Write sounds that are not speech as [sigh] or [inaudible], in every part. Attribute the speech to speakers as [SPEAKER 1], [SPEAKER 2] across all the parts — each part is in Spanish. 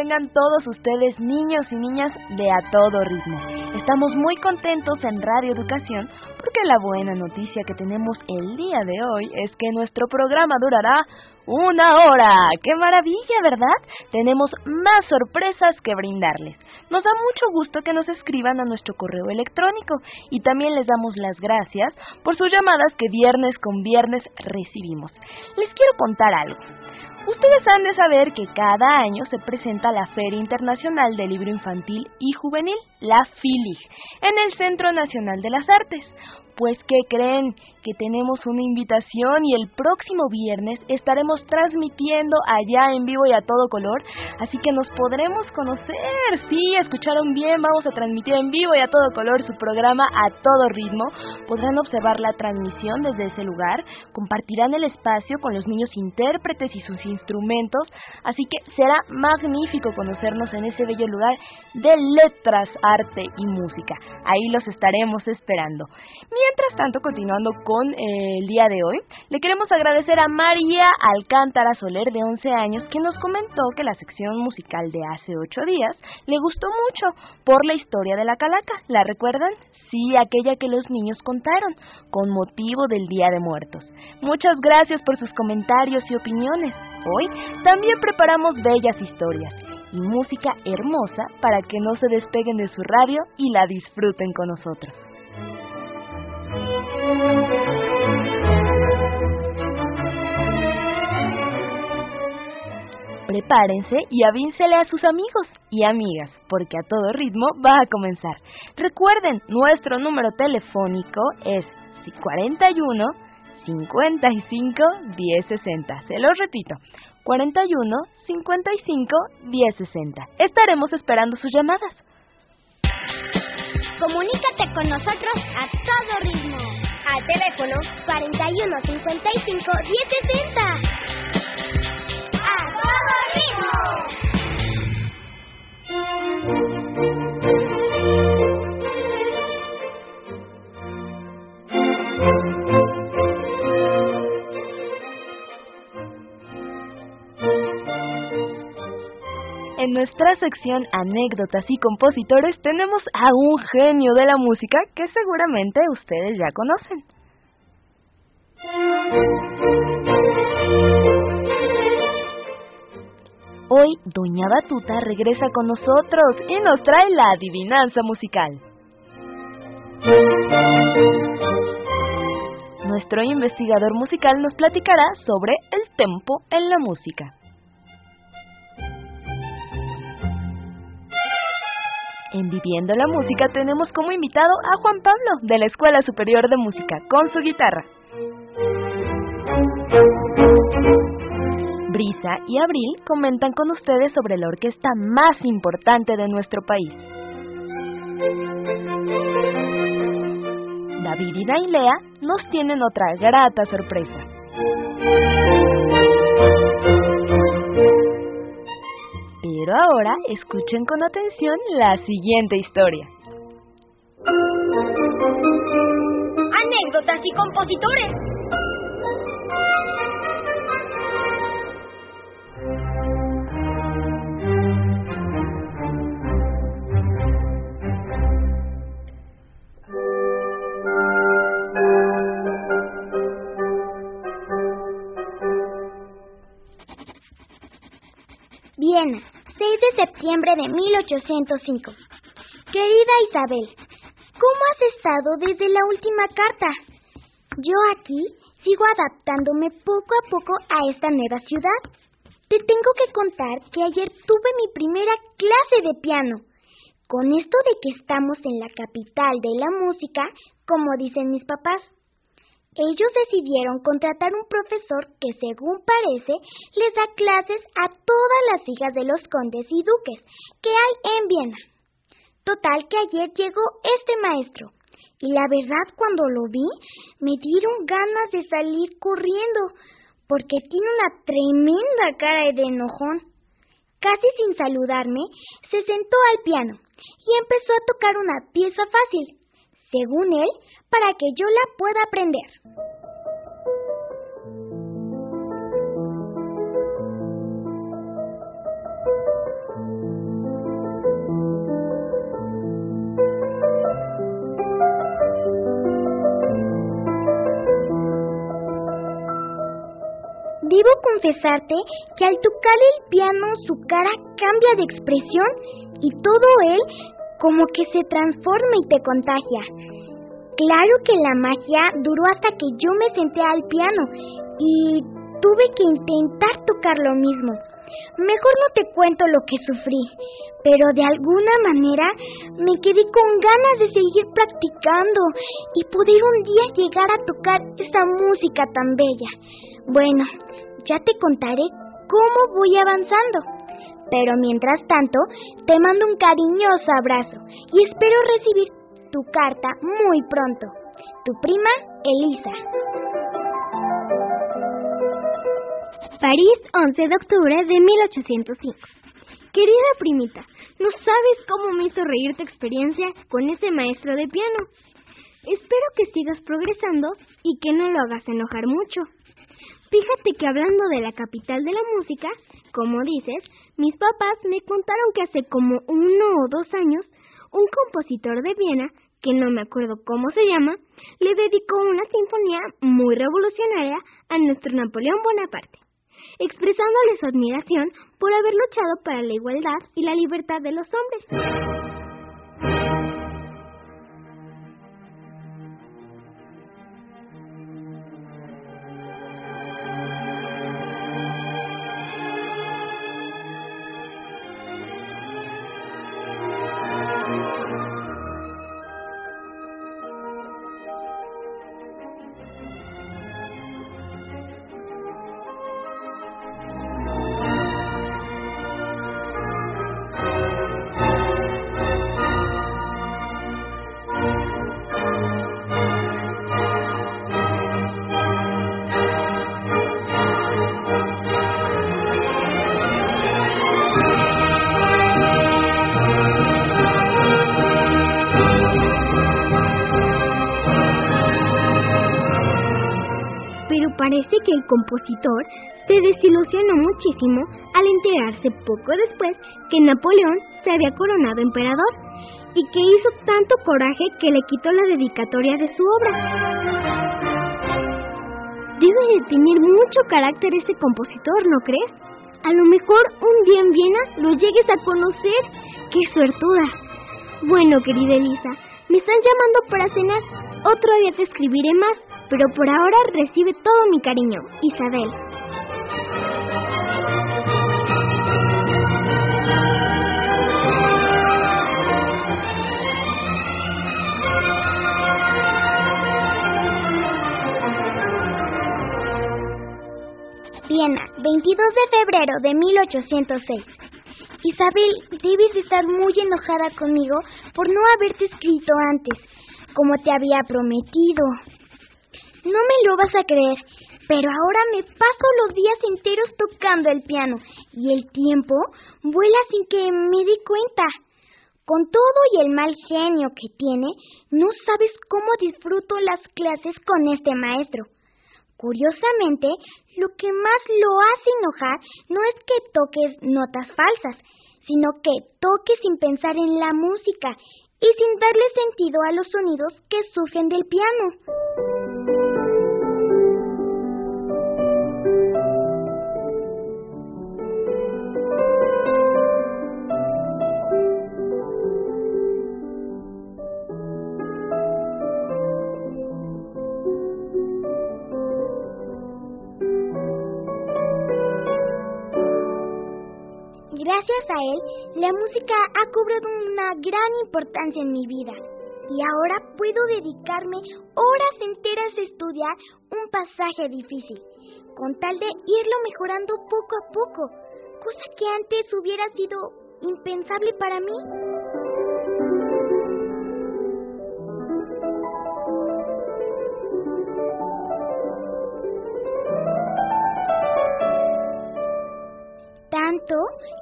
[SPEAKER 1] tengan todos ustedes, niños y niñas de A Todo Ritmo. Estamos muy contentos en Radio Educación porque la buena noticia que tenemos el día de hoy es que nuestro programa durará una hora. ¡Qué maravilla, ¿verdad? Tenemos más sorpresas que brindarles. Nos da mucho gusto que nos escriban a nuestro correo electrónico y también les damos las gracias por sus llamadas que viernes con viernes recibimos. Les quiero contar algo. Ustedes han de saber que cada año se presenta la Feria Internacional del Libro Infantil y Juvenil, la FILIG, en el Centro Nacional de las Artes. Pues, ¿qué creen? Que tenemos una invitación y el próximo viernes estaremos transmitiendo allá en vivo y a todo color, así que nos podremos conocer. Sí, escucharon bien, vamos a transmitir en vivo y a todo color su programa a todo ritmo. Podrán observar la transmisión desde ese lugar, compartirán el espacio con los niños intérpretes y sus instrumentos, así que será magnífico conocernos en ese bello lugar de letras, arte y música. Ahí los estaremos esperando. Mientras tanto, continuando con eh, el día de hoy, le queremos agradecer a María Alcántara Soler, de 11 años, que nos comentó que la sección musical de hace 8 días le gustó mucho por la historia de la calaca. ¿La recuerdan? Sí, aquella que los niños contaron, con motivo del Día de Muertos. Muchas gracias por sus comentarios y opiniones. Hoy también preparamos bellas historias y música hermosa para que no se despeguen de su radio y la disfruten con nosotros. Prepárense y avíncenle a sus amigos y amigas, porque a todo ritmo va a comenzar. Recuerden, nuestro número telefónico es 41 55 1060. Se los repito, 41 55 1060. Estaremos esperando sus llamadas.
[SPEAKER 2] Comunícate con nosotros a todo ritmo. Al teléfono 41 55 1060. ¡A todo ritmo!
[SPEAKER 1] En nuestra sección Anécdotas y Compositores tenemos a un genio de la música que seguramente ustedes ya conocen. Hoy Doña Batuta regresa con nosotros y nos trae la adivinanza musical. Nuestro investigador musical nos platicará sobre el tempo en la música. En Viviendo la Música tenemos como invitado a Juan Pablo de la Escuela Superior de Música con su guitarra. Brisa y Abril comentan con ustedes sobre la orquesta más importante de nuestro país. David y Nailea nos tienen otra grata sorpresa. Pero ahora escuchen con atención la siguiente historia.
[SPEAKER 2] Anécdotas y compositores. Viena, 6 de septiembre de 1805. Querida Isabel, ¿cómo has estado desde la última carta? Yo aquí sigo adaptándome poco a poco a esta nueva ciudad. Te tengo que contar que ayer tuve mi primera clase de piano. Con esto de que estamos en la capital de la música, como dicen mis papás, ellos decidieron contratar un profesor que, según parece, les da clases a todas las hijas de los condes y duques que hay en Viena. Total que ayer llegó este maestro. Y la verdad cuando lo vi me dieron ganas de salir corriendo, porque tiene una tremenda cara de enojón. Casi sin saludarme, se sentó al piano y empezó a tocar una pieza fácil, según él, para que yo la pueda aprender. Debo confesarte que al tocar el piano su cara cambia de expresión y todo él como que se transforma y te contagia. Claro que la magia duró hasta que yo me senté al piano y tuve que intentar tocar lo mismo. Mejor no te cuento lo que sufrí, pero de alguna manera me quedé con ganas de seguir practicando y poder un día llegar a tocar esa música tan bella. Bueno, ya te contaré cómo voy avanzando. Pero mientras tanto, te mando un cariñoso abrazo y espero recibir tu carta muy pronto. Tu prima, Elisa.
[SPEAKER 3] París, 11 de octubre de 1805. Querida primita, no sabes cómo me hizo reír tu experiencia con ese maestro de piano. Espero que sigas progresando y que no lo hagas enojar mucho. Fíjate que hablando de la capital de la música, como dices, mis papás me contaron que hace como uno o dos años, un compositor de Viena, que no me acuerdo cómo se llama, le dedicó una sinfonía muy revolucionaria a nuestro Napoleón Bonaparte, expresándole su admiración por haber luchado para la igualdad y la libertad de los hombres. El compositor se desilusionó muchísimo al enterarse poco después que Napoleón se había coronado emperador y que hizo tanto coraje que le quitó la dedicatoria de su obra. Debe de tener mucho carácter ese compositor, ¿no crees? A lo mejor un día en Viena lo llegues a conocer. ¡Qué suertuda! Bueno, querida Elisa, me están llamando para cenar. Otro día te escribiré más pero por ahora recibe todo mi cariño, Isabel.
[SPEAKER 2] Viena, 22 de febrero de 1806. Isabel, debes estar muy enojada conmigo por no haberte escrito antes, como te había prometido. No me lo vas a creer, pero ahora me paso los días enteros tocando el piano y el tiempo vuela sin que me dé cuenta. Con todo y el mal genio que tiene, no sabes cómo disfruto las clases con este maestro. Curiosamente, lo que más lo hace enojar no es que toques notas falsas, sino que toques sin pensar en la música y sin darle sentido a los sonidos que surgen del piano. Gracias a él, la música ha cobrado una gran importancia en mi vida y ahora puedo dedicarme horas enteras a estudiar un pasaje difícil, con tal de irlo mejorando poco a poco, cosa que antes hubiera sido impensable para mí.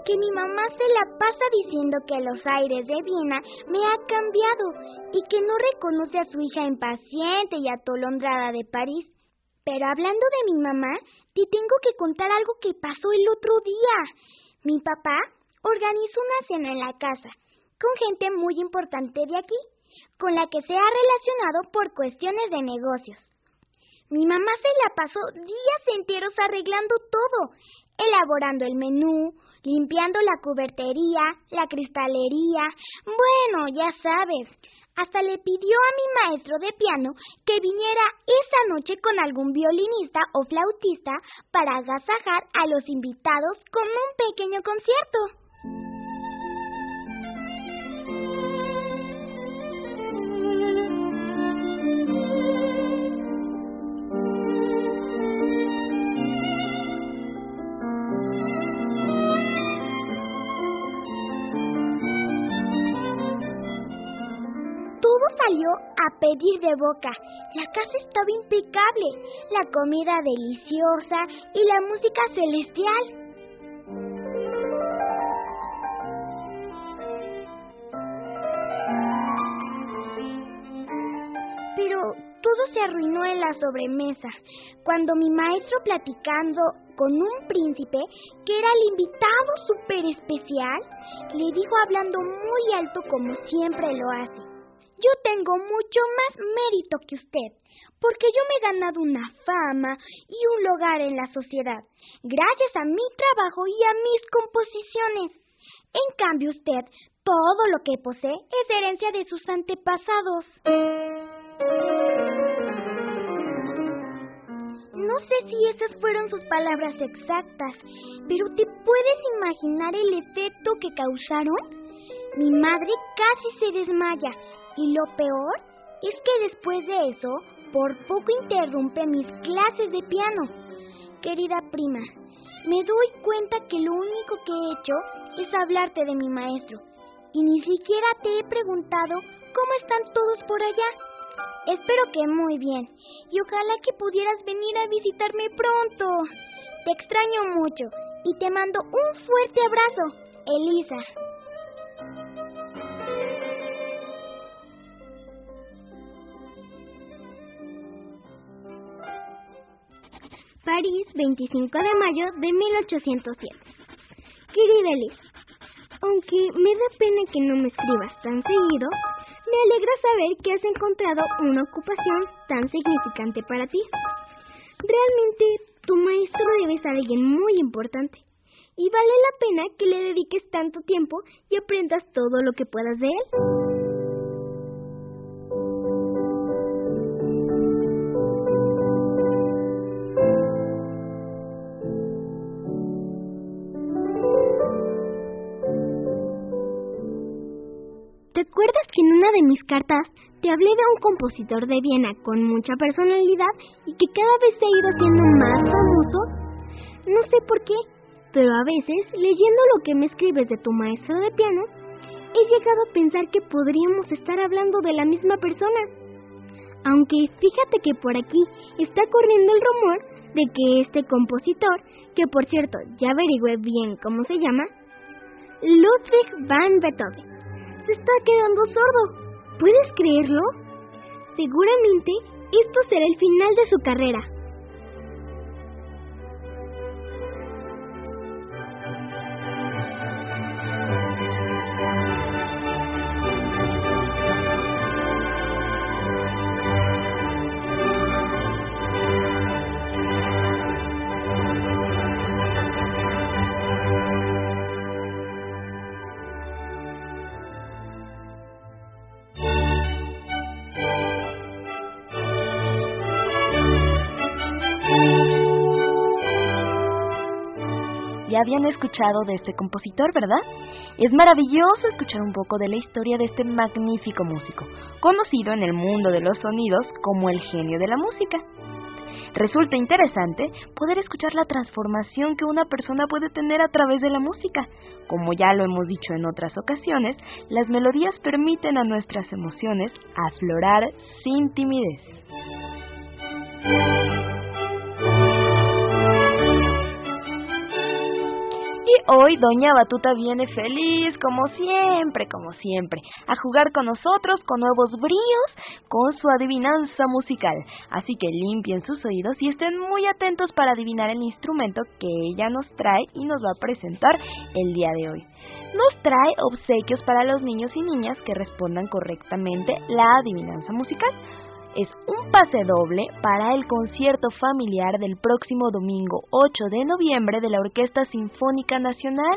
[SPEAKER 2] Que mi mamá se la pasa diciendo que los aires de Viena me ha cambiado y que no reconoce a su hija impaciente y atolondrada de París. Pero hablando de mi mamá, te tengo que contar algo que pasó el otro día. Mi papá organizó una cena en la casa con gente muy importante de aquí, con la que se ha relacionado por cuestiones de negocios. Mi mamá se la pasó días enteros arreglando todo, elaborando el menú, limpiando la cubertería, la cristalería. Bueno, ya sabes. Hasta le pidió a mi maestro de piano que viniera esa noche con algún violinista o flautista para agasajar a los invitados con un pequeño concierto. Salió a pedir de boca. La casa estaba impecable, la comida deliciosa y la música celestial. Pero todo se arruinó en la sobremesa, cuando mi maestro platicando con un príncipe, que era el invitado súper especial, le dijo hablando muy alto como siempre lo hace. Yo tengo mucho más mérito que usted, porque yo me he ganado una fama y un lugar en la sociedad, gracias a mi trabajo y a mis composiciones. En cambio usted, todo lo que posee es herencia de sus antepasados. No sé si esas fueron sus palabras exactas, pero ¿te puedes imaginar el efecto que causaron? Mi madre casi se desmaya y lo peor es que después de eso, por poco interrumpe mis clases de piano. Querida prima, me doy cuenta que lo único que he hecho es hablarte de mi maestro. Y ni siquiera te he preguntado cómo están todos por allá. Espero que muy bien. Y ojalá que pudieras venir a visitarme pronto. Te extraño mucho y te mando un fuerte abrazo, Elisa.
[SPEAKER 3] París, 25 de mayo de 1807. Querida Liz, aunque me da pena que no me escribas tan seguido, me alegra saber que has encontrado una ocupación tan significante para ti. Realmente, tu maestro debe ser alguien muy importante y vale la pena que le dediques tanto tiempo y aprendas todo lo que puedas de él. Cartas te hablé de un compositor de Viena con mucha personalidad y que cada vez se ha ido haciendo más famoso? No sé por qué, pero a veces, leyendo lo que me escribes de tu maestro de piano, he llegado a pensar que podríamos estar hablando de la misma persona. Aunque fíjate que por aquí está corriendo el rumor de que este compositor, que por cierto ya averigüé bien cómo se llama, Ludwig van Beethoven, está quedando sordo. ¿Puedes creerlo? Seguramente esto será el final de su carrera.
[SPEAKER 1] Habían escuchado de este compositor, ¿verdad? Es maravilloso escuchar un poco de la historia de este magnífico músico, conocido en el mundo de los sonidos como el genio de la música. Resulta interesante poder escuchar la transformación que una persona puede tener a través de la música. Como ya lo hemos dicho en otras ocasiones, las melodías permiten a nuestras emociones aflorar sin timidez. Y hoy Doña Batuta viene feliz, como siempre, como siempre, a jugar con nosotros con nuevos bríos, con su adivinanza musical. Así que limpien sus oídos y estén muy atentos para adivinar el instrumento que ella nos trae y nos va a presentar el día de hoy. Nos trae obsequios para los niños y niñas que respondan correctamente la adivinanza musical es un pase doble para el concierto familiar del próximo domingo 8 de noviembre de la Orquesta Sinfónica Nacional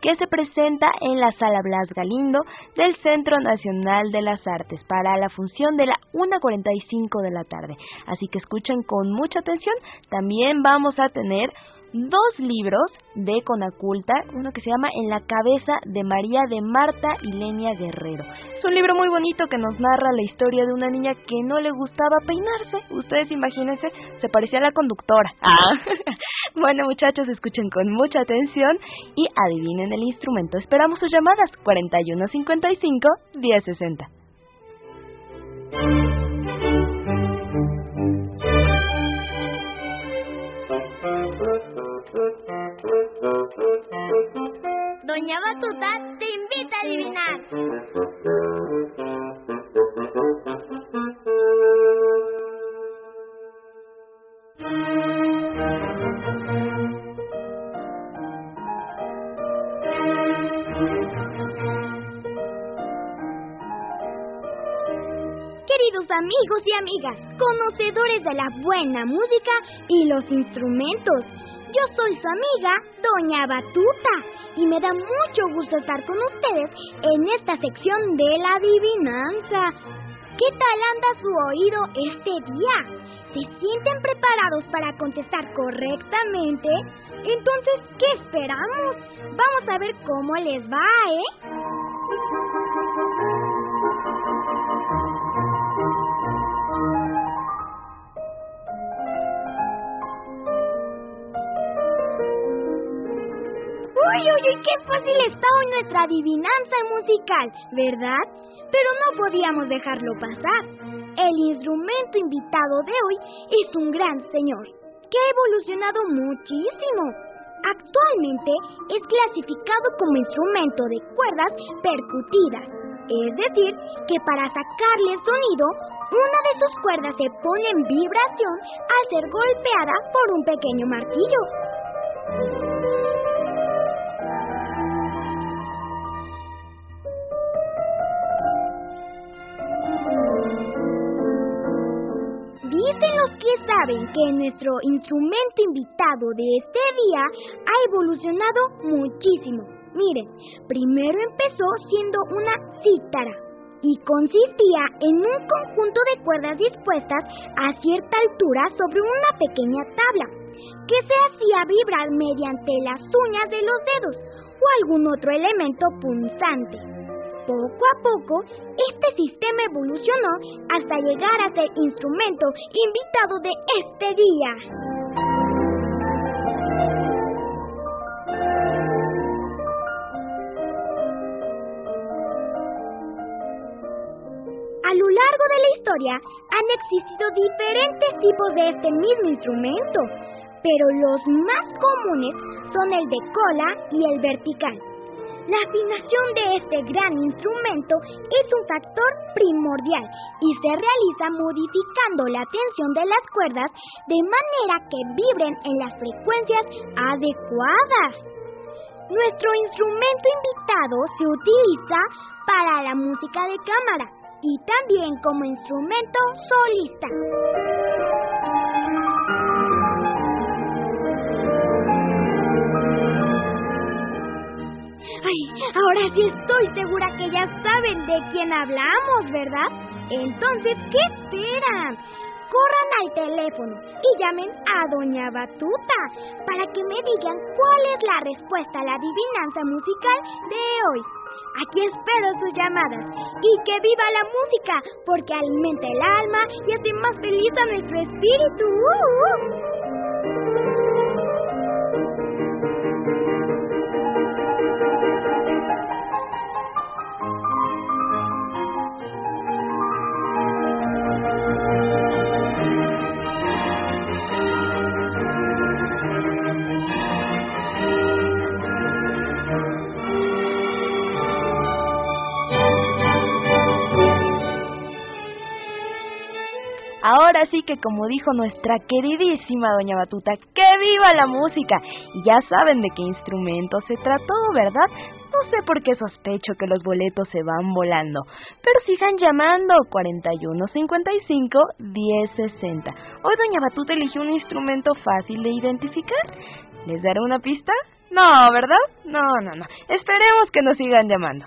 [SPEAKER 1] que se presenta en la Sala Blas Galindo del Centro Nacional de las Artes para la función de la 1.45 de la tarde. Así que escuchen con mucha atención. También vamos a tener dos libros de Conaculta, uno que se llama En la cabeza de María de Marta y Lenia Guerrero. Es un libro muy bonito que nos narra la historia de una niña que no le gustaba peinarse. Ustedes imagínense, se parecía a la conductora. Ah. [laughs] bueno, muchachos, escuchen con mucha atención y adivinen el instrumento. Esperamos sus llamadas 4155 1060.
[SPEAKER 2] Doña Batuta te invita a adivinar. Amigos y amigas, conocedores de la buena música y los instrumentos, yo soy su amiga, Doña Batuta, y me da mucho gusto estar con ustedes en esta sección de la adivinanza. ¿Qué tal anda su oído este día? ¿Se sienten preparados para contestar correctamente? Entonces, ¿qué esperamos? Vamos a ver cómo les va, ¿eh? Qué fácil está hoy nuestra adivinanza musical, ¿verdad? Pero no podíamos dejarlo pasar. El instrumento invitado de hoy es un gran señor, que ha evolucionado muchísimo. Actualmente es clasificado como instrumento de cuerdas percutidas, es decir, que para sacarle sonido, una de sus cuerdas se pone en vibración al ser golpeada por un pequeño martillo. Dicen los que saben que nuestro instrumento invitado de este día ha evolucionado muchísimo. Miren, primero empezó siendo una cítara y consistía en un conjunto de cuerdas dispuestas a cierta altura sobre una pequeña tabla que se hacía vibrar mediante las uñas de los dedos o algún otro elemento punzante. Poco a poco, este sistema evolucionó hasta llegar a ser instrumento invitado de este día. A lo largo de la historia han existido diferentes tipos de este mismo instrumento, pero los más comunes son el de cola y el vertical. La afinación de este gran instrumento es un factor primordial y se realiza modificando la tensión de las cuerdas de manera que vibren en las frecuencias adecuadas. Nuestro instrumento invitado se utiliza para la música de cámara y también como instrumento solista. Ay, ahora sí estoy segura que ya saben de quién hablamos, ¿verdad? Entonces, ¿qué esperan? Corran al teléfono y llamen a Doña Batuta para que me digan cuál es la respuesta a la adivinanza musical de hoy. Aquí espero sus llamadas y que viva la música porque alimenta el alma y hace más feliz a nuestro espíritu. ¡Uh!
[SPEAKER 1] ahora sí que como dijo nuestra queridísima doña Batuta, ¡que viva la música! Y ya saben de qué instrumento se trató, ¿verdad? No sé por qué sospecho que los boletos se van volando, pero sigan llamando 4155 1060. Hoy doña Batuta eligió un instrumento fácil de identificar. ¿Les daré una pista? No, ¿verdad? No, no, no. Esperemos que nos sigan llamando.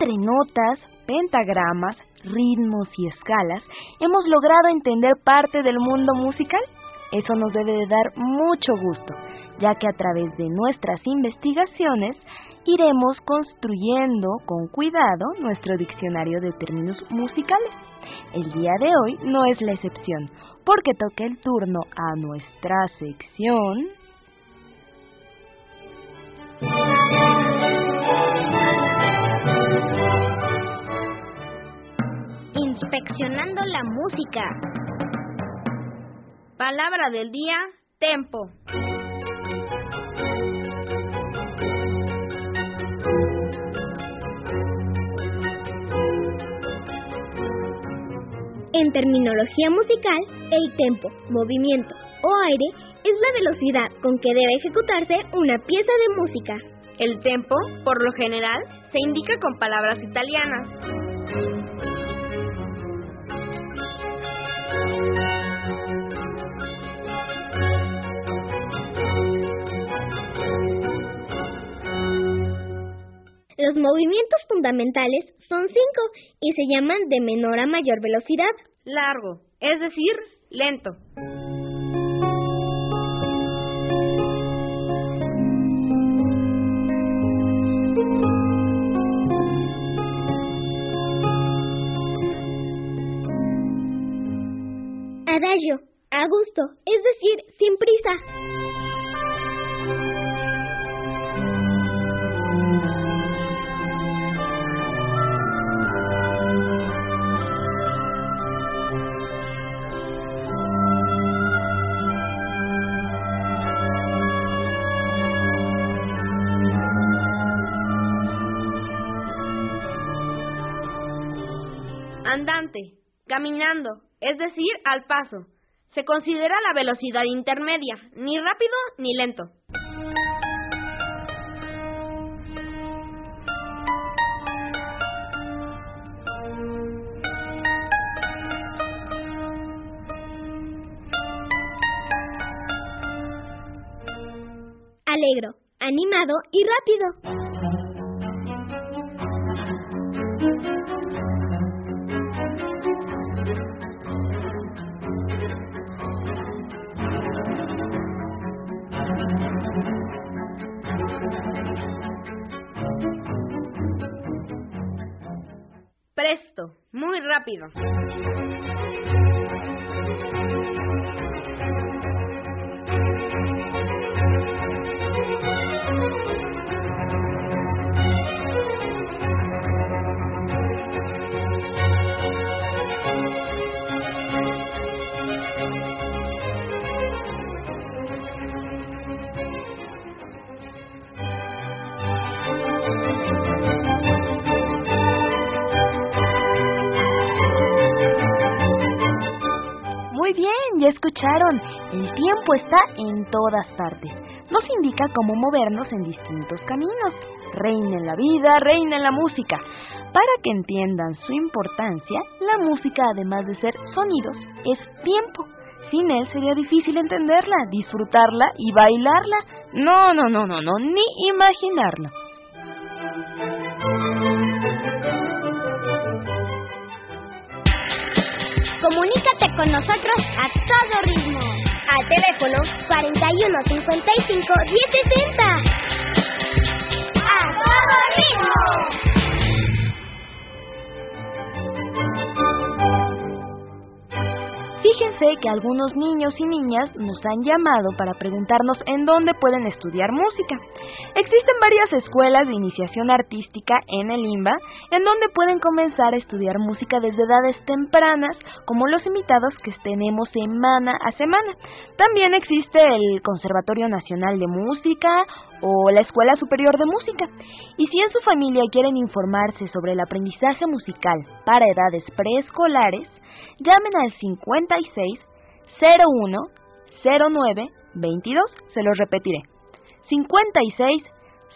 [SPEAKER 1] Entre notas, pentagramas, ritmos y escalas, hemos logrado entender parte del mundo musical. Eso nos debe de dar mucho gusto, ya que a través de nuestras investigaciones iremos construyendo con cuidado nuestro diccionario de términos musicales. El día de hoy no es la excepción, porque toca el turno a nuestra sección.
[SPEAKER 2] Inspeccionando la música. Palabra del día, tempo.
[SPEAKER 3] En terminología musical, el tempo, movimiento o aire es la velocidad con que debe ejecutarse una pieza de música.
[SPEAKER 2] El tempo, por lo general, se indica con palabras italianas.
[SPEAKER 3] Los movimientos fundamentales son cinco y se llaman de menor a mayor velocidad.
[SPEAKER 2] Largo, es decir, lento.
[SPEAKER 3] Adagio, a gusto, es decir, sin prisa.
[SPEAKER 2] Caminando, es decir, al paso. Se considera la velocidad intermedia, ni rápido ni lento.
[SPEAKER 3] Alegro, animado y rápido.
[SPEAKER 2] Rápido.
[SPEAKER 1] El tiempo está en todas partes. Nos indica cómo movernos en distintos caminos. Reina en la vida, reina en la música. Para que entiendan su importancia, la música, además de ser sonidos, es tiempo. Sin él sería difícil entenderla, disfrutarla y bailarla. No, no, no, no, no, ni imaginarla.
[SPEAKER 2] Comunícate con nosotros a todo ritmo.
[SPEAKER 3] Al teléfono 41 55 1070.
[SPEAKER 2] ¡A todo ritmo!
[SPEAKER 1] Fíjense que algunos niños y niñas nos han llamado para preguntarnos en dónde pueden estudiar música. Existen varias escuelas de iniciación artística en el IMBA en donde pueden comenzar a estudiar música desde edades tempranas, como los invitados que tenemos semana a semana. También existe el Conservatorio Nacional de Música o la Escuela Superior de Música. Y si en su familia quieren informarse sobre el aprendizaje musical para edades preescolares, llamen al 56 01 09 22. Se los repetiré. 56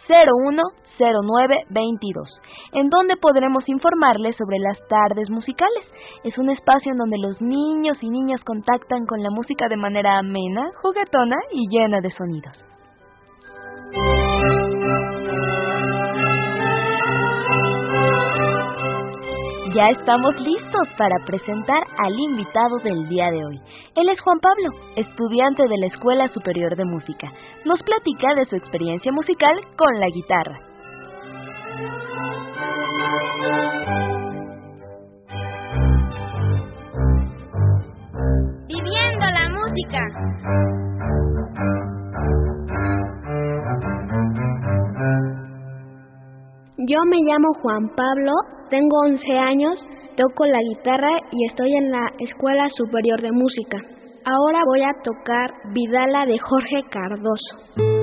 [SPEAKER 1] 01 09 22, en donde podremos informarles sobre las tardes musicales. Es un espacio en donde los niños y niñas contactan con la música de manera amena, juguetona y llena de sonidos. Ya estamos listos para presentar al invitado del día de hoy. Él es Juan Pablo, estudiante de la Escuela Superior de Música. Nos platica de su experiencia musical con la guitarra.
[SPEAKER 4] Viviendo la música.
[SPEAKER 5] Yo me llamo Juan Pablo, tengo 11 años, toco la guitarra y estoy en la Escuela Superior de Música. Ahora voy a tocar Vidala de Jorge Cardoso.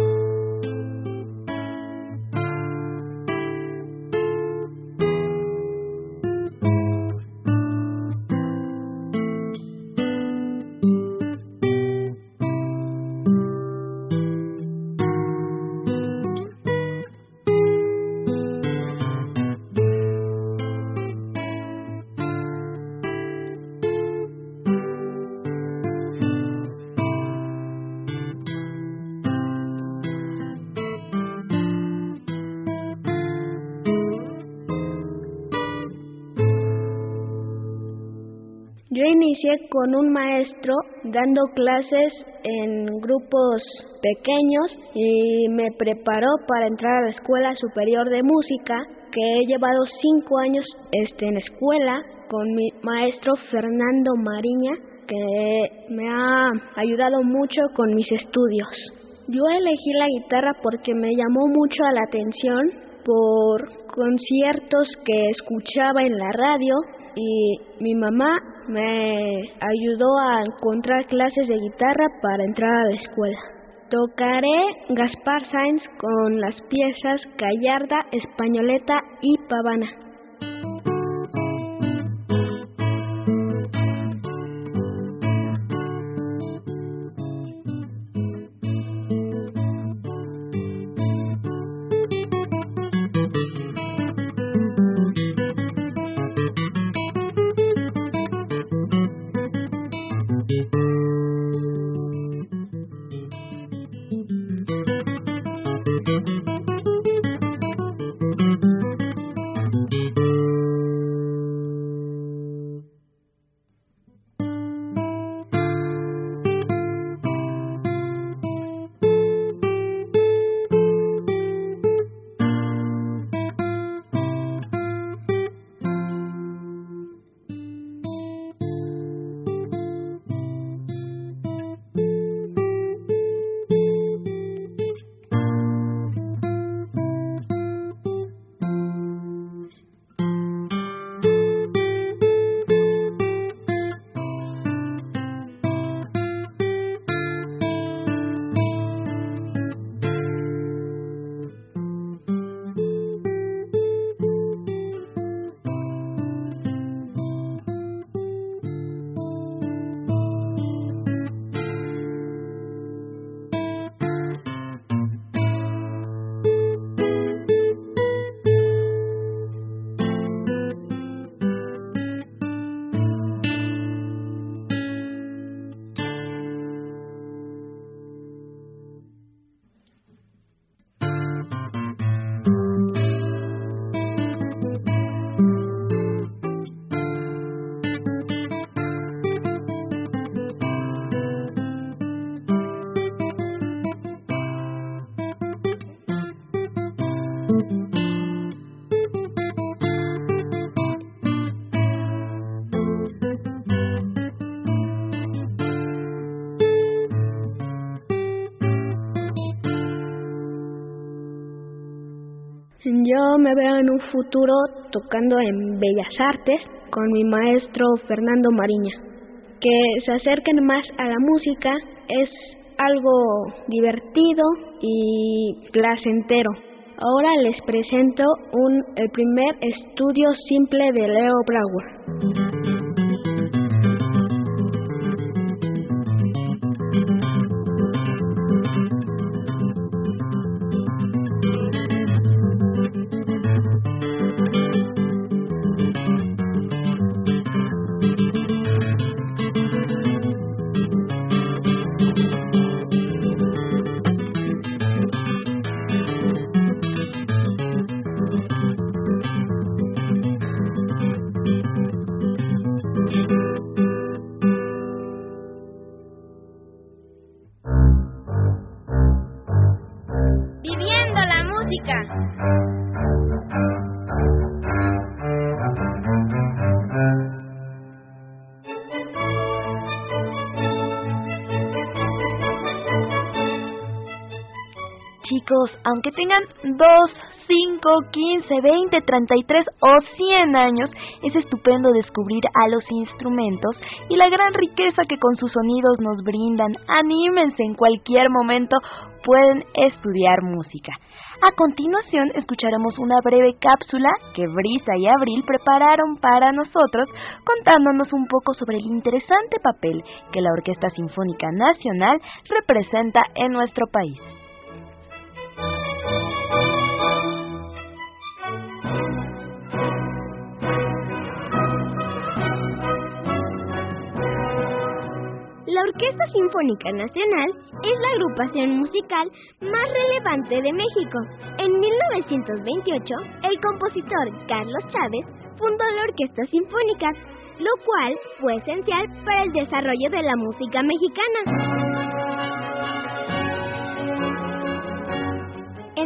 [SPEAKER 5] Con un maestro dando clases en grupos pequeños y me preparó para entrar a la Escuela Superior de Música, que he llevado cinco años este, en escuela con mi maestro Fernando Mariña, que me ha ayudado mucho con mis estudios. Yo elegí la guitarra porque me llamó mucho a la atención por conciertos que escuchaba en la radio y mi mamá me ayudó a encontrar clases de guitarra para entrar a la escuela. Tocaré Gaspar Sainz con las piezas Gallarda, Españoleta y Pavana.
[SPEAKER 3] Veo en un futuro tocando en Bellas Artes con mi maestro Fernando Mariña. Que se acerquen más a la música es algo divertido y placentero. Ahora les presento un, el primer estudio simple de Leo Brauer.
[SPEAKER 1] 5, 15, 20, 33 o 100 años, es estupendo descubrir a los instrumentos y la gran riqueza que con sus sonidos nos brindan. Anímense, en cualquier momento pueden estudiar música. A continuación escucharemos una breve cápsula que Brisa y Abril prepararon para nosotros contándonos un poco sobre el interesante papel que la Orquesta Sinfónica Nacional representa en nuestro país.
[SPEAKER 3] La Orquesta Sinfónica Nacional es la agrupación musical más relevante de México. En 1928, el compositor Carlos Chávez fundó la Orquesta Sinfónica, lo cual fue esencial para el desarrollo de la música mexicana.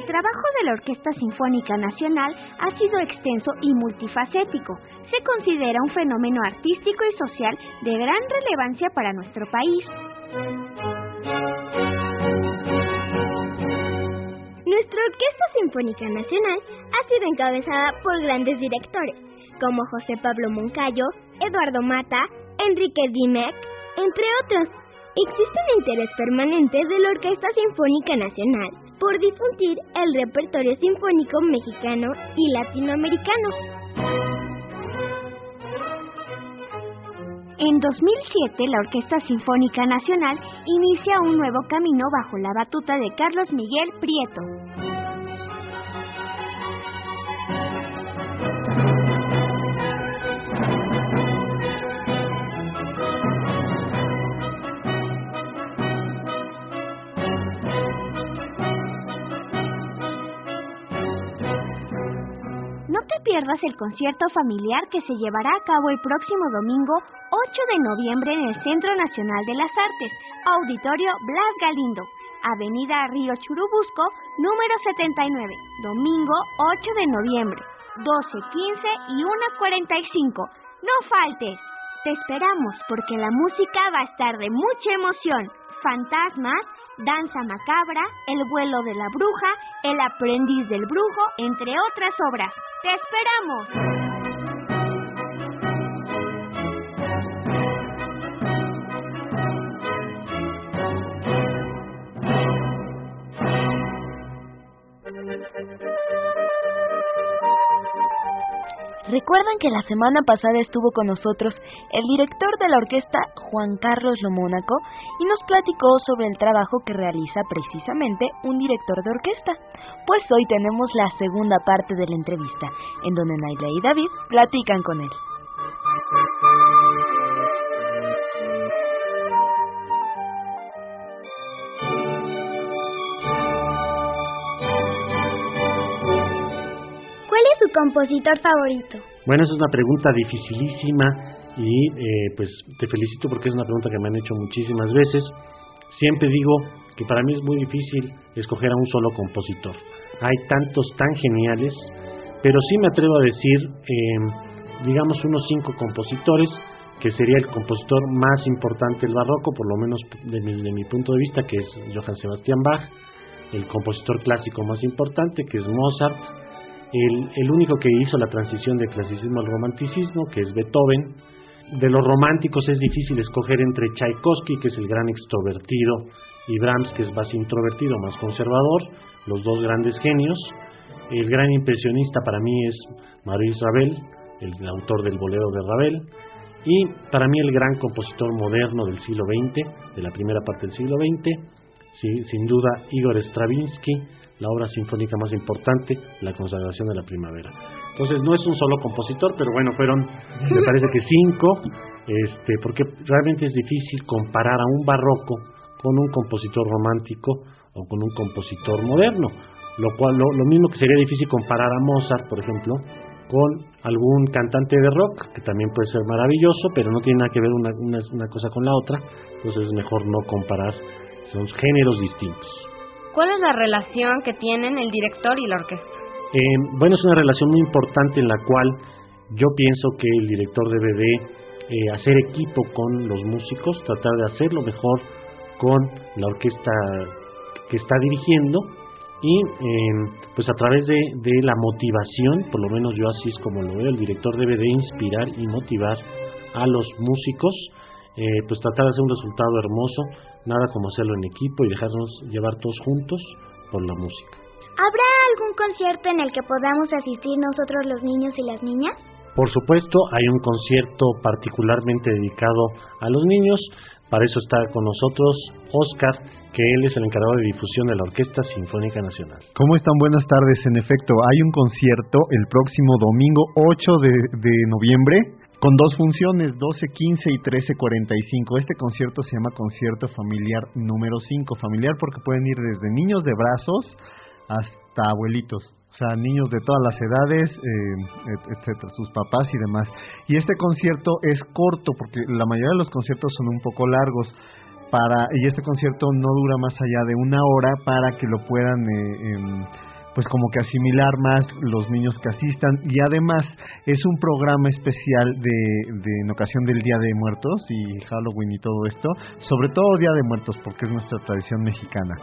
[SPEAKER 3] Trabajo de la Orquesta Sinfónica Nacional ha sido extenso y multifacético. Se considera un fenómeno artístico y social de gran relevancia para nuestro país. Nuestra Orquesta Sinfónica Nacional ha sido encabezada por grandes directores, como José Pablo Moncayo, Eduardo Mata, Enrique Dimec, entre otros. Existe un interés permanente de la Orquesta Sinfónica Nacional por difundir el repertorio sinfónico mexicano y latinoamericano. En 2007, la Orquesta Sinfónica Nacional inicia un nuevo camino bajo la batuta de Carlos Miguel Prieto. Pierdas el concierto familiar que se llevará a cabo el próximo domingo 8 de noviembre en el Centro Nacional de las Artes, Auditorio Blas Galindo, Avenida Río Churubusco, número 79, domingo 8 de noviembre, 12.15 y 1.45. No faltes. Te esperamos porque la música va a estar de mucha emoción. Fantasmas, Danza Macabra, El vuelo de la bruja, El aprendiz del brujo, entre otras obras. ¡Te esperamos!
[SPEAKER 1] Recuerdan que la semana pasada estuvo con nosotros el director de la orquesta Juan Carlos Lomónaco y nos platicó sobre el trabajo que realiza precisamente un director de orquesta. Pues hoy tenemos la segunda parte de la entrevista, en donde Naila y David platican con él.
[SPEAKER 2] Compositor favorito?
[SPEAKER 6] Bueno, esa es una pregunta dificilísima y eh, pues te felicito porque es una pregunta que me han hecho muchísimas veces. Siempre digo que para mí es muy difícil escoger a un solo compositor. Hay tantos tan geniales, pero sí me atrevo a decir, eh, digamos, unos cinco compositores, que sería el compositor más importante del barroco, por lo menos de mi, de mi punto de vista, que es Johann Sebastian Bach, el compositor clásico más importante, que es Mozart, el, el único que hizo la transición del clasicismo al romanticismo, que es Beethoven. De los románticos es difícil escoger entre Tchaikovsky, que es el gran extrovertido, y Brahms, que es más introvertido, más conservador, los dos grandes genios. El gran impresionista para mí es Maurice Ravel, el autor del bolero de Ravel, y para mí el gran compositor moderno del siglo XX, de la primera parte del siglo XX, sí, sin duda Igor Stravinsky, la obra sinfónica más importante, La consagración de la primavera. Entonces no es un solo compositor, pero bueno, fueron, me parece que cinco, este, porque realmente es difícil comparar a un barroco con un compositor romántico o con un compositor moderno, lo cual lo, mismo que sería difícil comparar a Mozart, por ejemplo, con algún cantante de rock, que también puede ser maravilloso, pero no tiene nada que ver una, una cosa con la otra, entonces es mejor no comparar, son géneros distintos.
[SPEAKER 1] ¿Cuál es la relación que tienen el director y la orquesta?
[SPEAKER 6] Eh, bueno, es una relación muy importante en la cual yo pienso que el director debe de eh, hacer equipo con los músicos, tratar de hacerlo mejor con la orquesta que está dirigiendo y em, pues a través de, la motivación, por lo menos yo así es como lo veo, el director debe de inspirar y motivar a los músicos, eh, pues tratar de hacer un resultado hermoso Nada como hacerlo en equipo y dejarnos llevar todos juntos por la música.
[SPEAKER 2] ¿Habrá algún concierto en el que podamos asistir nosotros los niños y las niñas?
[SPEAKER 6] Por supuesto, hay un concierto particularmente dedicado a los niños. Para eso está con nosotros Oscar, que él es el encargado de difusión de la Orquesta Sinfónica Nacional.
[SPEAKER 7] ¿Cómo están? Buenas tardes. En efecto, hay un concierto el próximo domingo 8 de, de noviembre con dos funciones, 12.15 y 13.45. Este concierto se llama Concierto Familiar número 5. Familiar porque pueden ir desde niños de brazos hasta abuelitos. O sea, niños de todas las edades, eh, etcétera, sus papás y demás. Y este concierto es corto porque la mayoría de los conciertos son un poco largos. Para, y este concierto no dura más allá de una hora para que lo puedan eh, em, pues como que asimilar más los niños que asistan. Y además es un programa especial de, de en ocasión del Día de Muertos y Halloween y todo esto, sobre todo Día de Muertos porque es nuestra tradición mexicana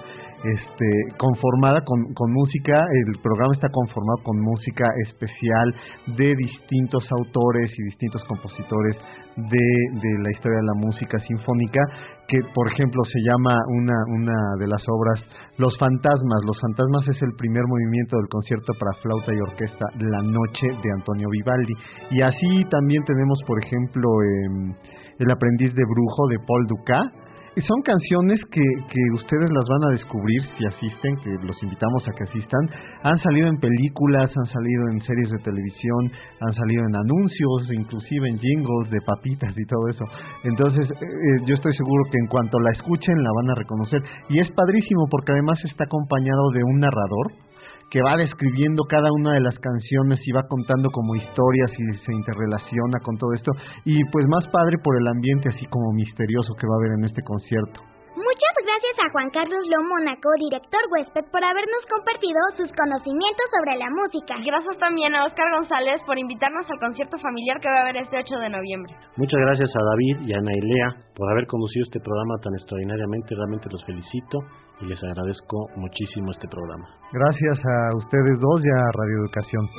[SPEAKER 7] este, conformada con, con, música, el programa está conformado con música especial de distintos autores y distintos compositores de, de la historia de la música sinfónica, que por ejemplo se llama una, una de las obras Los Fantasmas. Los Fantasmas es el primer movimiento del concierto para flauta y orquesta La Noche de Antonio Vivaldi. Y así también tenemos, por ejemplo, em, El aprendiz de brujo de Paul Dukas son canciones que, que ustedes las van a descubrir si asisten, que los invitamos a que asistan. Han salido en películas, han salido en series de televisión, han salido en anuncios, inclusive en jingles de papitas y todo eso. Entonces, eh, eh, yo estoy seguro que en cuanto la escuchen la van a reconocer. Y es padrísimo porque además está acompañado de un narrador que va describiendo cada una de las canciones y va contando como historias y se interrelaciona con todo esto. Y pues más padre por el ambiente así como misterioso que va a haber en este concierto.
[SPEAKER 2] Muchas gracias a Juan Carlos Lomónaco, director huésped, por habernos compartido sus conocimientos sobre la música.
[SPEAKER 1] Gracias también a Oscar González por invitarnos al concierto familiar que va a haber este 8 de noviembre.
[SPEAKER 6] Muchas gracias a David y a Ana por haber conducido este programa tan extraordinariamente. Realmente los felicito y les agradezco muchísimo este programa.
[SPEAKER 7] Gracias a ustedes dos y a Radio Educación.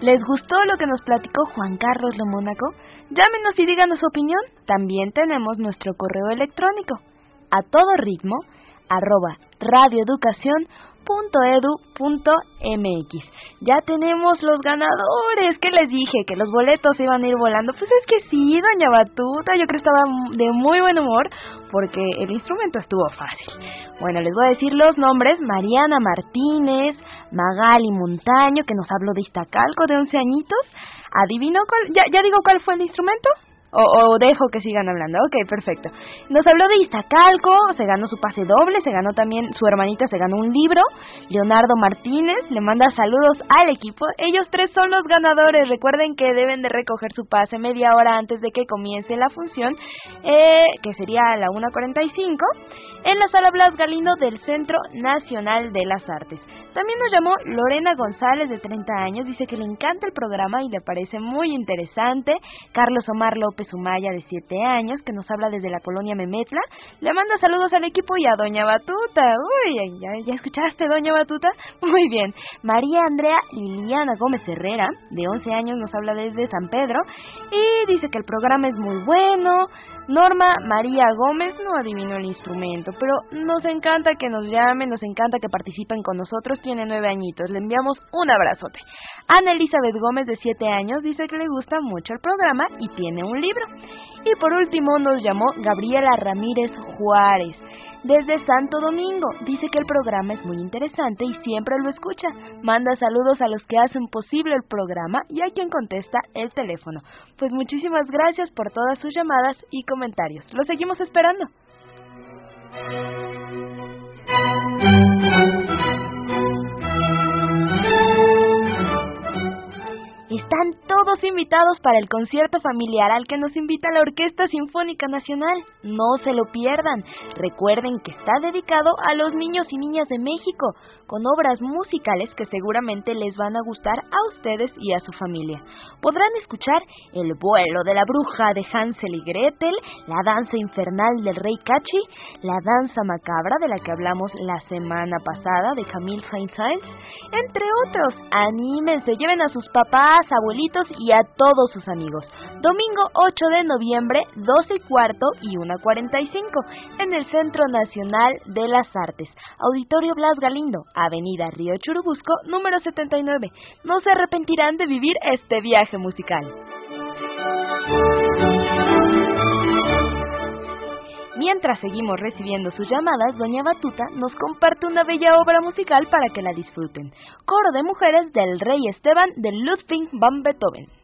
[SPEAKER 1] ¿Les gustó lo que nos platicó Juan Carlos Lomónaco? Llámenos y díganos su opinión. También tenemos nuestro correo electrónico a todo ritmo arroba radioeducación.edu.mx. Ya tenemos los ganadores. ¿Qué les dije? Que los boletos iban a ir volando. Pues es que sí, doña Batuta. Yo creo que estaba de muy buen humor porque el instrumento estuvo fácil. Bueno, les voy a decir los nombres. Mariana Martínez, Magali Montaño, que nos habló de Iztacalco de 11 añitos. ¿Adivinó cuál? ¿Ya, ya digo cuál fue el instrumento? O, dejo que sigan hablando. Ok, perfecto. Nos habló de Iztacalco, se ganó su pase doble, se ganó también, su hermanita se ganó un libro. Leonardo Martínez le manda saludos al equipo. Ellos tres son los ganadores. Recuerden que deben de recoger su pase media hora antes de que comience la función, eh, que sería a la 1.45, en la sala Blas Galindo del Centro Nacional de las Artes. También nos llamó Lorena González, de 30 años, dice que le encanta el programa y le parece muy interesante. Carlos Omar López Umaya, de 7 años, que nos habla desde la colonia Memetla, le manda saludos al equipo y a Doña Batuta. Uy, ¿ya, ya escuchaste, Doña Batuta? [laughs] Muy bien. María Andrea Liliana Gómez Herrera, de 11 años, nos habla desde San Pedro y dice que el programa es muy bueno, Norma María Gómez no adivinó el instrumento, pero nos encanta que nos llamen, nos encanta que participen con nosotros, tiene nueve añitos, le enviamos un abrazote. Ana Elizabeth Gómez, de siete años, dice que le gusta mucho el programa y tiene un libro. Y por último nos llamó Gabriela Ramírez Juárez desde Santo Domingo. Dice que el programa es muy interesante y siempre lo escucha. Manda saludos a los que hacen posible el programa y a quien contesta el teléfono. Pues muchísimas gracias por todas sus llamadas y comentarios. Lo seguimos esperando. Están todos invitados para el concierto familiar al que nos invita la Orquesta Sinfónica Nacional. No se lo pierdan. Recuerden que está dedicado a los niños y niñas de México, con obras musicales que seguramente les van a gustar a ustedes y a su familia. Podrán escuchar El vuelo de la bruja de Hansel y Gretel, La danza infernal del rey Cachi, La danza macabra de la que hablamos la semana pasada de Camille Saint-Saëns, entre otros. Anímense, lleven a sus papás abuelitos y a todos sus amigos. Domingo 8 de noviembre, 12 y cuarto y 1.45 en el Centro Nacional de las Artes. Auditorio Blas Galindo, Avenida Río Churubusco, número 79. No se arrepentirán de vivir este viaje musical. Mientras seguimos recibiendo sus llamadas, Doña Batuta nos comparte una bella obra musical para que la disfruten. Coro de mujeres del Rey Esteban de Ludwig van Beethoven.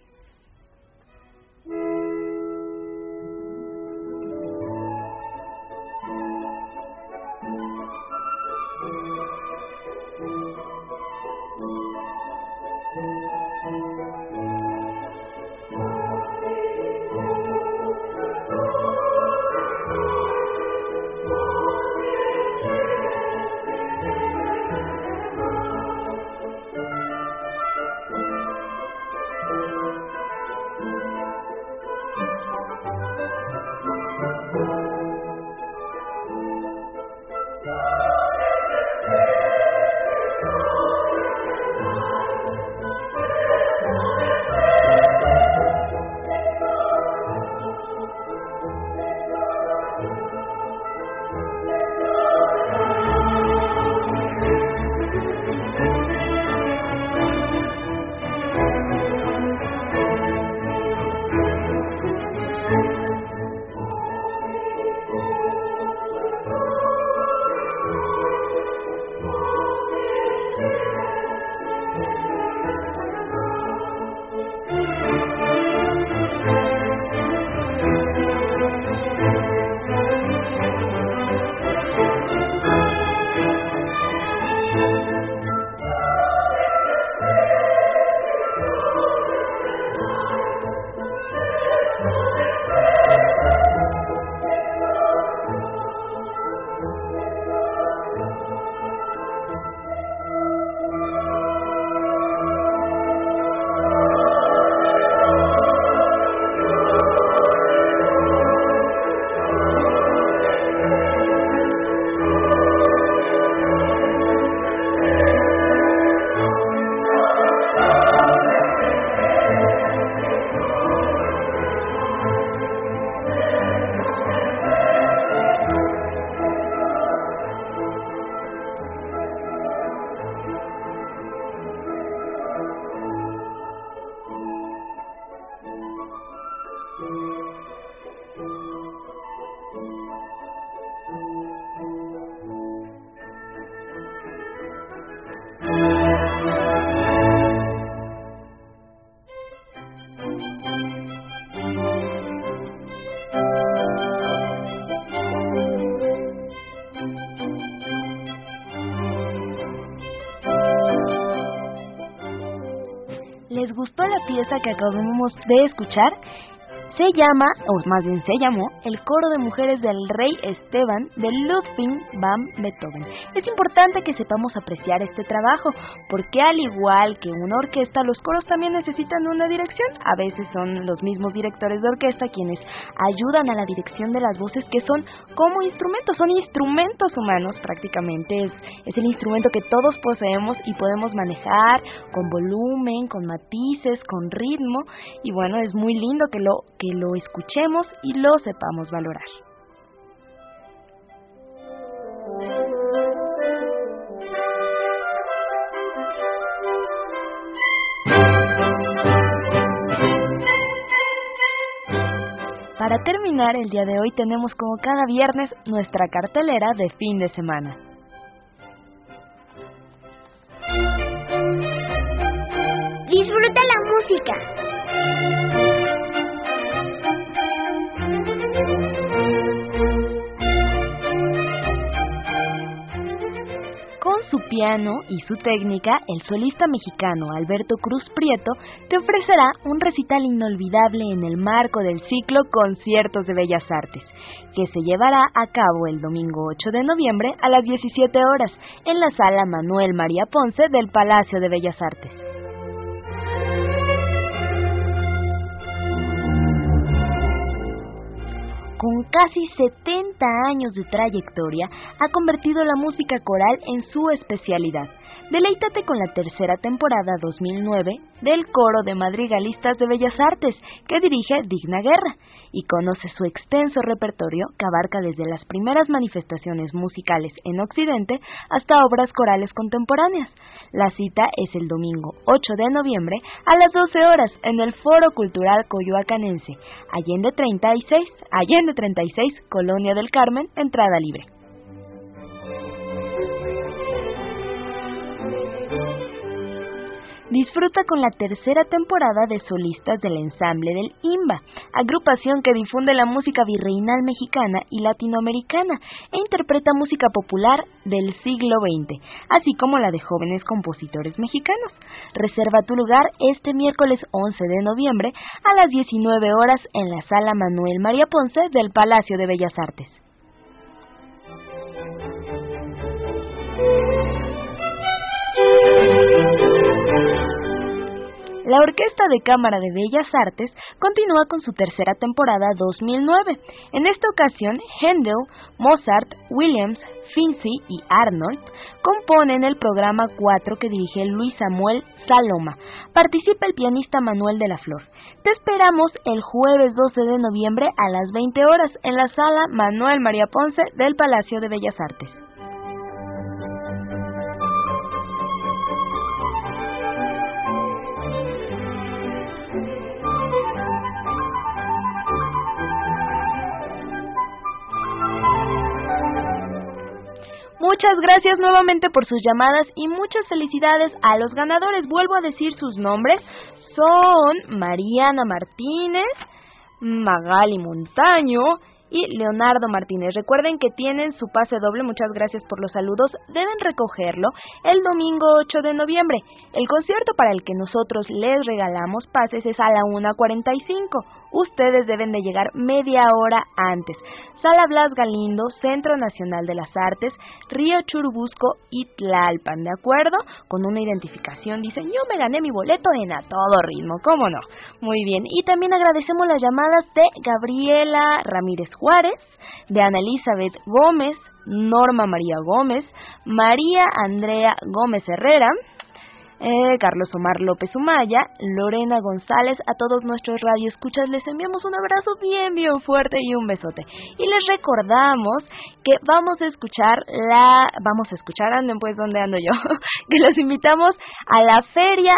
[SPEAKER 1] Que acabamos de escuchar se llama, o más bien se llamó, el coro de mujeres del rey Esteban de Ludwig van Beethoven. Es importante que sepamos apreciar este trabajo, porque al igual que una orquesta, los coros también necesitan una dirección. A veces son los mismos directores de orquesta quienes ayudan a la dirección de las voces que son como instrumentos, son instrumentos humanos prácticamente. Es, el instrumento que todos poseemos y podemos manejar con volumen, con matices, con ritmo. Y bueno, es muy lindo que lo lo escuchemos y lo sepamos valorar. Para terminar el día de hoy tenemos como cada viernes nuestra cartelera de fin de semana. Y su técnica, el solista mexicano Alberto Cruz Prieto te ofrecerá un recital inolvidable en el marco del ciclo Conciertos de Bellas Artes, que se llevará a cabo el domingo 8 de noviembre a las 17 horas en la sala Manuel María Ponce del Palacio de Bellas Artes. Con casi 70 años de trayectoria, ha convertido la música coral en su especialidad. Deleítate con la tercera temporada 2009 del Coro de Madrigalistas de Bellas Artes que dirige Digna Guerra y conoce su extenso repertorio que abarca desde las primeras manifestaciones musicales en Occidente hasta obras corales contemporáneas. La cita es el domingo 8 de noviembre a las 12 horas en el Foro Cultural Coyoacanense, Allende 36, Allende 36, Colonia del Carmen, entrada libre. Disfruta con la tercera temporada de solistas del ensamble del IMBA, agrupación que difunde la música virreinal mexicana y latinoamericana e interpreta música popular del siglo XX, así como la de jóvenes compositores mexicanos. Reserva tu lugar este miércoles 11 de noviembre a las 19 horas en la sala Manuel María Ponce del Palacio de Bellas Artes. La Orquesta de Cámara de Bellas Artes continúa con su tercera temporada 2009. En esta ocasión, Handel, Mozart, Williams, Finzi y Arnold componen el programa 4 que dirige Luis Samuel Saloma. Participa el pianista Manuel de la Flor. Te esperamos el jueves 12 de noviembre a las 20 horas en la sala Manuel María Ponce del Palacio de Bellas Artes. Muchas gracias nuevamente por sus llamadas y muchas felicidades a los ganadores. Vuelvo a decir sus nombres. Son Mariana Martínez, Magali Montaño, y Leonardo Martínez. Recuerden que tienen su pase doble, muchas gracias por los saludos. Deben recogerlo el domingo 8 de noviembre. El concierto para el que nosotros les regalamos pases es a la 1.45. Ustedes deben de llegar media hora antes. Sala Blas Galindo, Centro Nacional de las Artes, Río Churubusco y Tlalpan, ¿de acuerdo? Con una identificación, dicen, yo me gané mi boleto en a todo ritmo, ¿cómo no? Muy bien, y también agradecemos las llamadas de Gabriela Ramírez Juárez, de Ana Elizabeth Gómez, Norma María Gómez, María Andrea Gómez Herrera, eh, Carlos Omar López Umaya, Lorena González, a todos nuestros radioescuchas les enviamos un abrazo bien, bien fuerte y un besote. Y les recordamos que vamos a escuchar la, vamos a escuchar, anden pues donde ando yo, [laughs] que los invitamos a la Feria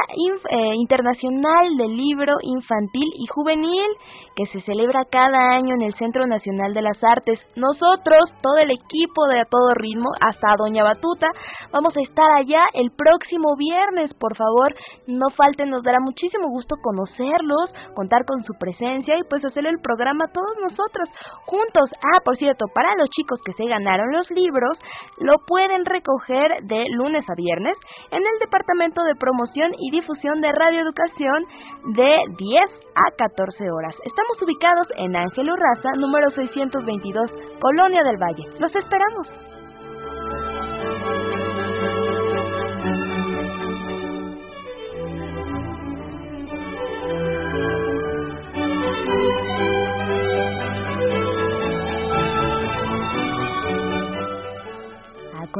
[SPEAKER 1] eh, Internacional del Libro Infantil y Juvenil que se celebra cada año en el Centro Nacional de las Artes. Nosotros, todo el equipo de A Todo Ritmo, hasta Doña Batuta, vamos a estar allá el próximo viernes por favor, no falten, nos dará muchísimo gusto conocerlos, contar con su presencia y pues hacer el programa todos nosotros juntos. Ah, por cierto, para los chicos que se ganaron los libros, lo pueden recoger de lunes a viernes en el Departamento de Promoción y Difusión de Radio Educación de 10 a 14 horas. Estamos ubicados en Ángel Urraza, número 622, Colonia del Valle. Los esperamos.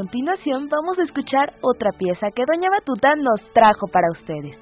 [SPEAKER 1] Continuación vamos a escuchar otra pieza que Doña Batuta nos trajo para ustedes.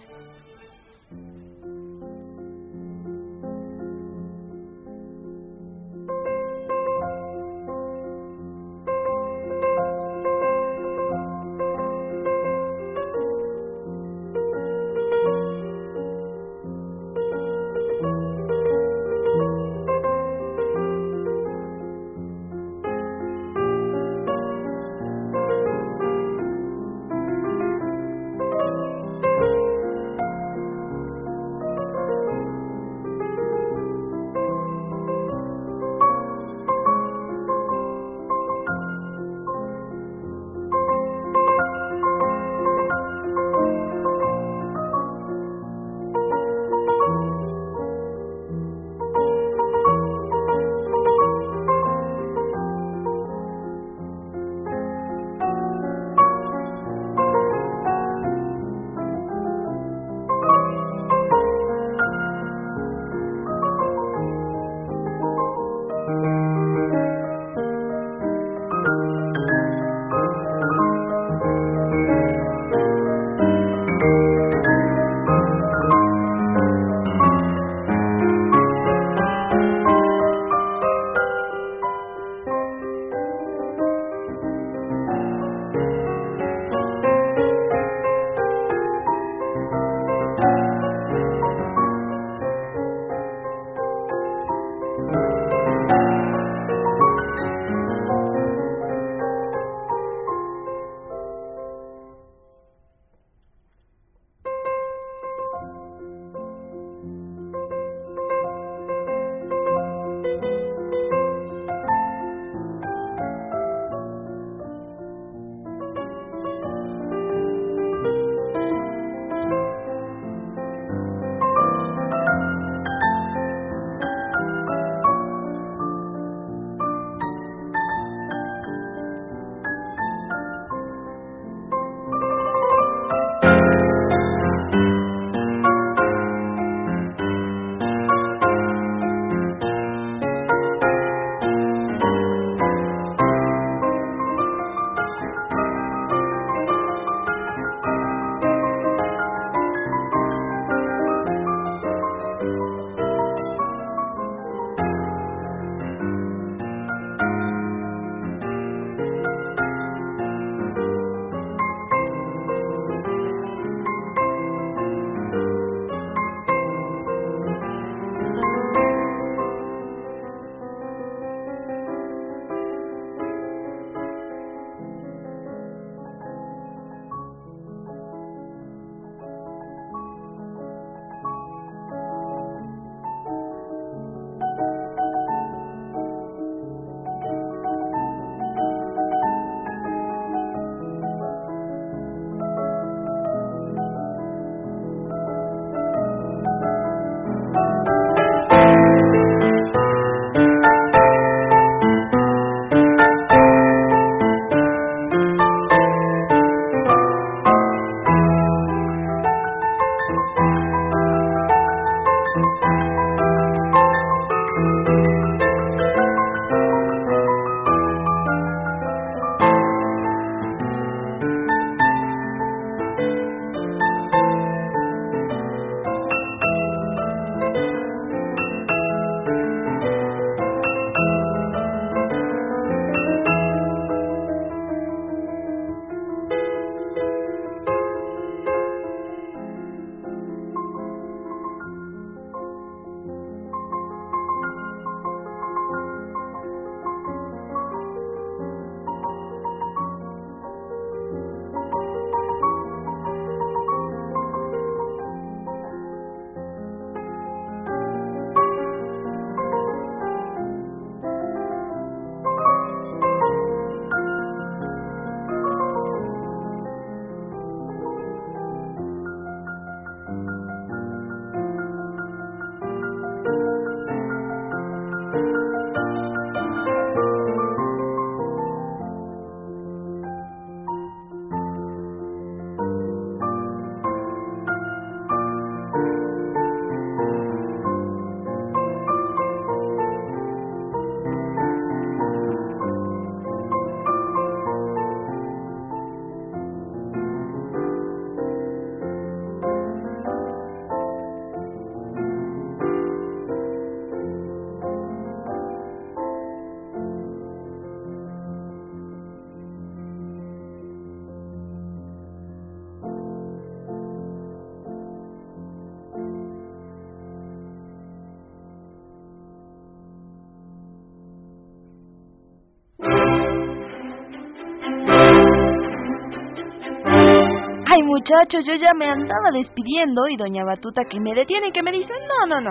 [SPEAKER 1] Muchachos, yo ya me andaba despidiendo y doña Batuta que me detiene y que me dice, no, no, no.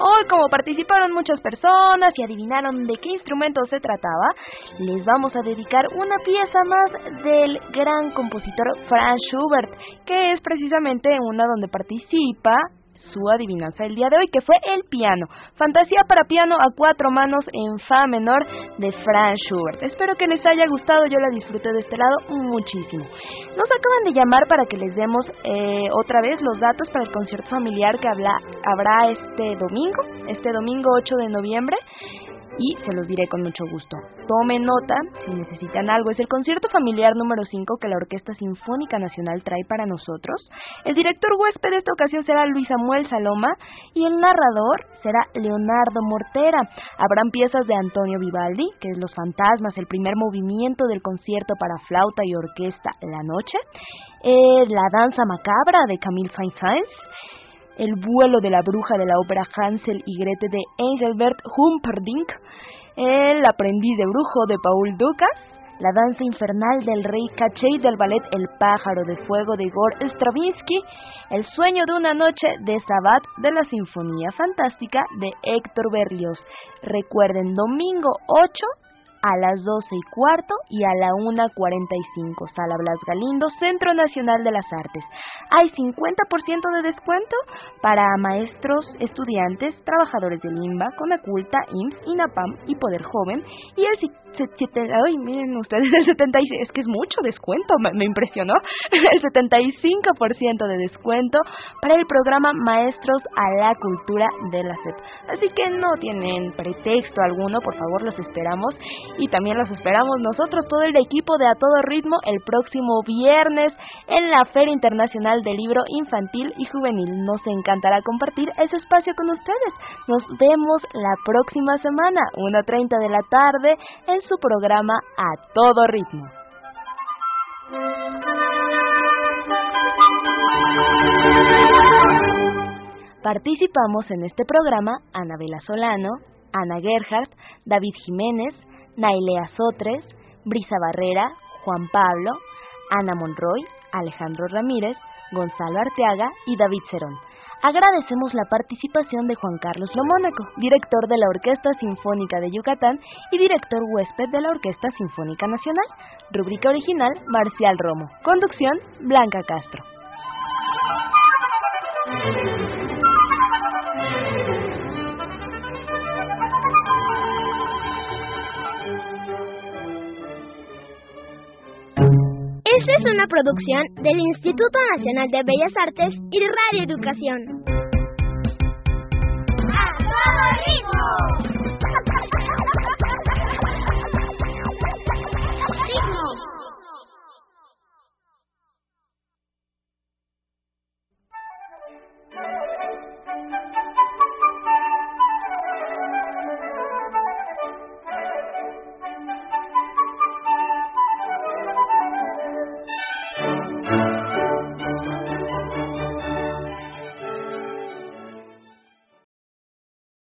[SPEAKER 1] Hoy como participaron muchas personas y adivinaron de qué instrumento se trataba, les vamos a dedicar una pieza más del gran compositor Franz Schubert, que es precisamente una donde participa su adivinanza del día de hoy, que fue el piano. Fantasía para piano a cuatro manos en fa menor de Franz Schubert. Espero que les haya gustado, yo la disfruté de este lado muchísimo. Nos acaban de llamar para que les demos eh, otra vez los datos para el concierto familiar que habla, habrá este domingo, este domingo 8 de noviembre y se los diré con mucho gusto. Tomen nota si necesitan algo. Es el concierto familiar número 5 que la Orquesta Sinfónica Nacional trae para nosotros. El director huésped de esta ocasión será Luis Samuel Saloma y el narrador será Leonardo Mortera. Habrán piezas de Antonio Vivaldi, que es Los Fantasmas, el primer movimiento del concierto para flauta y orquesta La Noche, eh, La Danza Macabra de Camille Saint-Saëns, el vuelo de la bruja de la ópera Hansel y Grete de Engelbert Humperdinck, El aprendiz de brujo de Paul Dukas, la danza infernal del rey Cachet del ballet El pájaro de fuego de Igor Stravinsky, El sueño de una noche de Sabat de la Sinfonía Fantástica de Héctor Berlioz. Recuerden, domingo 8 a las 12 y cuarto y a la 1.45. Sala Blas Galindo, Centro Nacional de las Artes. Hay 50% de descuento para maestros, estudiantes, trabajadores del INBA, Conaculta, IMSS, INAPAM y Poder Joven. Y el ay, miren ustedes, [laughs] el 76, es que es mucho descuento, me, impresionó. [laughs] El 75% de descuento para el programa Maestros a la Cultura de la SEP. Así que no tienen pretexto alguno, por favor, los esperamos y también los esperamos nosotros, todo el equipo de A Todo Ritmo, el próximo viernes en la Feria Internacional del Libro Infantil y Juvenil. Nos encantará compartir ese espacio con ustedes. Nos vemos la próxima semana, 1.30 de la tarde, en su programa A Todo Ritmo. Participamos en este programa Anabela Solano, Ana Gerhardt, David Jiménez, Nailea Sotres, Brisa Barrera, Juan Pablo, Ana Monroy, Alejandro Ramírez, Gonzalo Arteaga y David Cerón. Agradecemos la participación de Juan Carlos Lomónaco, director de la Orquesta Sinfónica de Yucatán y director huésped de la Orquesta Sinfónica Nacional. Rúbrica original, Marcial Romo. Conducción, Blanca Castro.
[SPEAKER 3] Esta es una producción del Instituto Nacional de Bellas Artes y Radio Educación. ¡A todo ritmo!